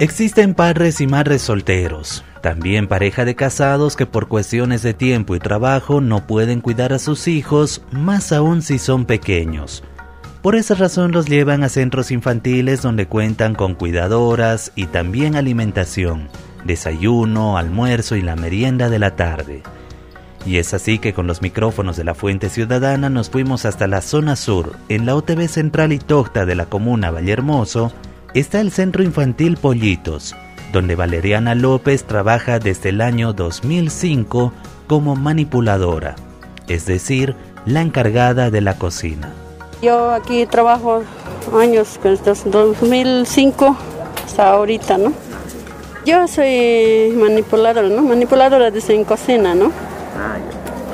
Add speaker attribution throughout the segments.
Speaker 1: Existen padres y madres solteros, también pareja de casados que por cuestiones de tiempo y trabajo no pueden cuidar a sus hijos, más aún si son pequeños. Por esa razón los llevan a centros infantiles donde cuentan con cuidadoras y también alimentación, desayuno, almuerzo y la merienda de la tarde. Y es así que con los micrófonos de la Fuente Ciudadana nos fuimos hasta la zona sur, en la OTB Central y Tocta de la comuna Vallehermoso, está el Centro Infantil Pollitos, donde Valeriana López trabaja desde el año 2005 como manipuladora, es decir, la encargada de la cocina.
Speaker 2: Yo aquí trabajo años, desde 2005 hasta ahorita, ¿no? Yo soy manipuladora, ¿no? Manipuladora de en cocina, ¿no?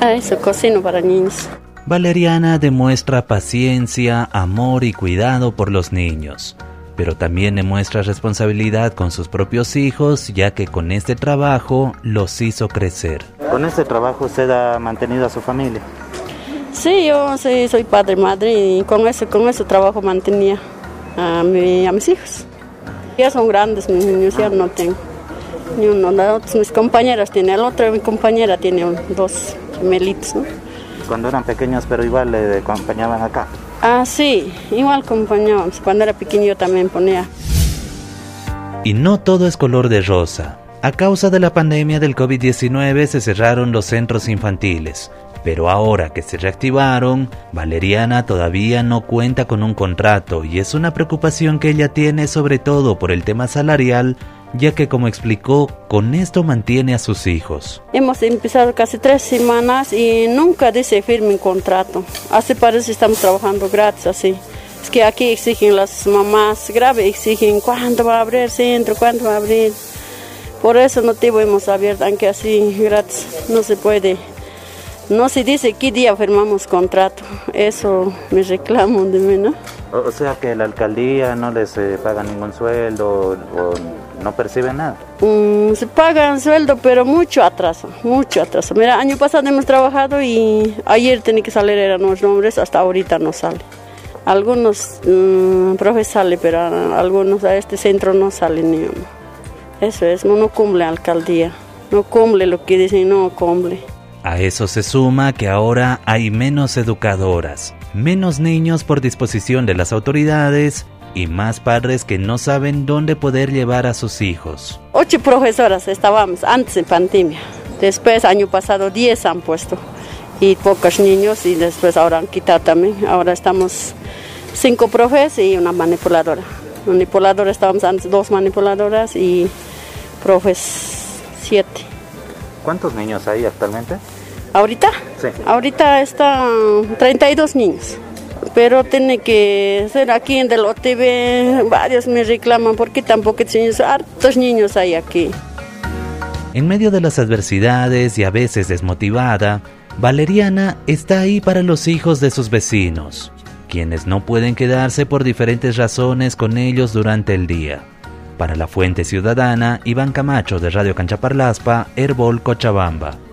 Speaker 2: Ah, eso, cocino para niños.
Speaker 1: Valeriana demuestra paciencia, amor y cuidado por los niños pero también demuestra responsabilidad con sus propios hijos, ya que con este trabajo los hizo crecer.
Speaker 3: ¿Con este trabajo usted ha mantenido a su familia?
Speaker 2: Sí, yo soy, soy padre, madre y con ese, con ese trabajo mantenía a, mi, a mis hijos. Ya son grandes mis niños, ya no tengo. Ni uno, mis compañeras tienen, el otro mi compañera tiene dos gemelitos.
Speaker 3: Cuando eran pequeños, pero igual le acompañaban acá.
Speaker 2: Ah, sí, igual acompañábamos. Cuando era pequeño yo también ponía.
Speaker 1: Y no todo es color de rosa. A causa de la pandemia del COVID-19 se cerraron los centros infantiles, pero ahora que se reactivaron, Valeriana todavía no cuenta con un contrato y es una preocupación que ella tiene sobre todo por el tema salarial ya que como explicó, con esto mantiene a sus hijos.
Speaker 2: Hemos empezado casi tres semanas y nunca dice firme un contrato. Así parece que estamos trabajando gratis así. Es que aquí exigen las mamás grave, exigen cuándo va a abrir el centro, cuándo va a abrir. Por no te hemos abierto, aunque así gratis no se puede. No se dice qué día firmamos contrato. Eso me reclamo de mí, ¿no?
Speaker 3: O sea que la alcaldía no les eh, paga ningún sueldo o no perciben nada.
Speaker 2: Mm, se pagan sueldo, pero mucho atraso, mucho atraso. Mira, año pasado hemos trabajado y ayer tenía que salir, eran los nombres, hasta ahorita no sale. Algunos mmm, profes salen, pero algunos a este centro no salen ni uno. Eso es, no, cumple la alcaldía, no cumple lo que dicen, no cumple.
Speaker 1: A eso se suma que ahora hay menos educadoras, menos niños por disposición de las autoridades y más padres que no saben dónde poder llevar a sus hijos.
Speaker 2: Ocho profesoras estábamos antes en pandemia. Después, año pasado, diez han puesto. Y pocos niños y después ahora han quitado también. Ahora estamos cinco profes y una manipuladora. Manipuladora estábamos antes dos manipuladoras y profes siete.
Speaker 3: ¿Cuántos niños hay actualmente?
Speaker 2: ¿Ahorita? Sí. Ahorita están 32 niños pero tiene que ser aquí en el OTV, varios me reclaman porque tampoco niños, hartos niños hay aquí.
Speaker 1: En medio de las adversidades y a veces desmotivada, Valeriana está ahí para los hijos de sus vecinos, quienes no pueden quedarse por diferentes razones con ellos durante el día. Para la Fuente Ciudadana, Iván Camacho de Radio Canchaparlaspa, Herbol Cochabamba.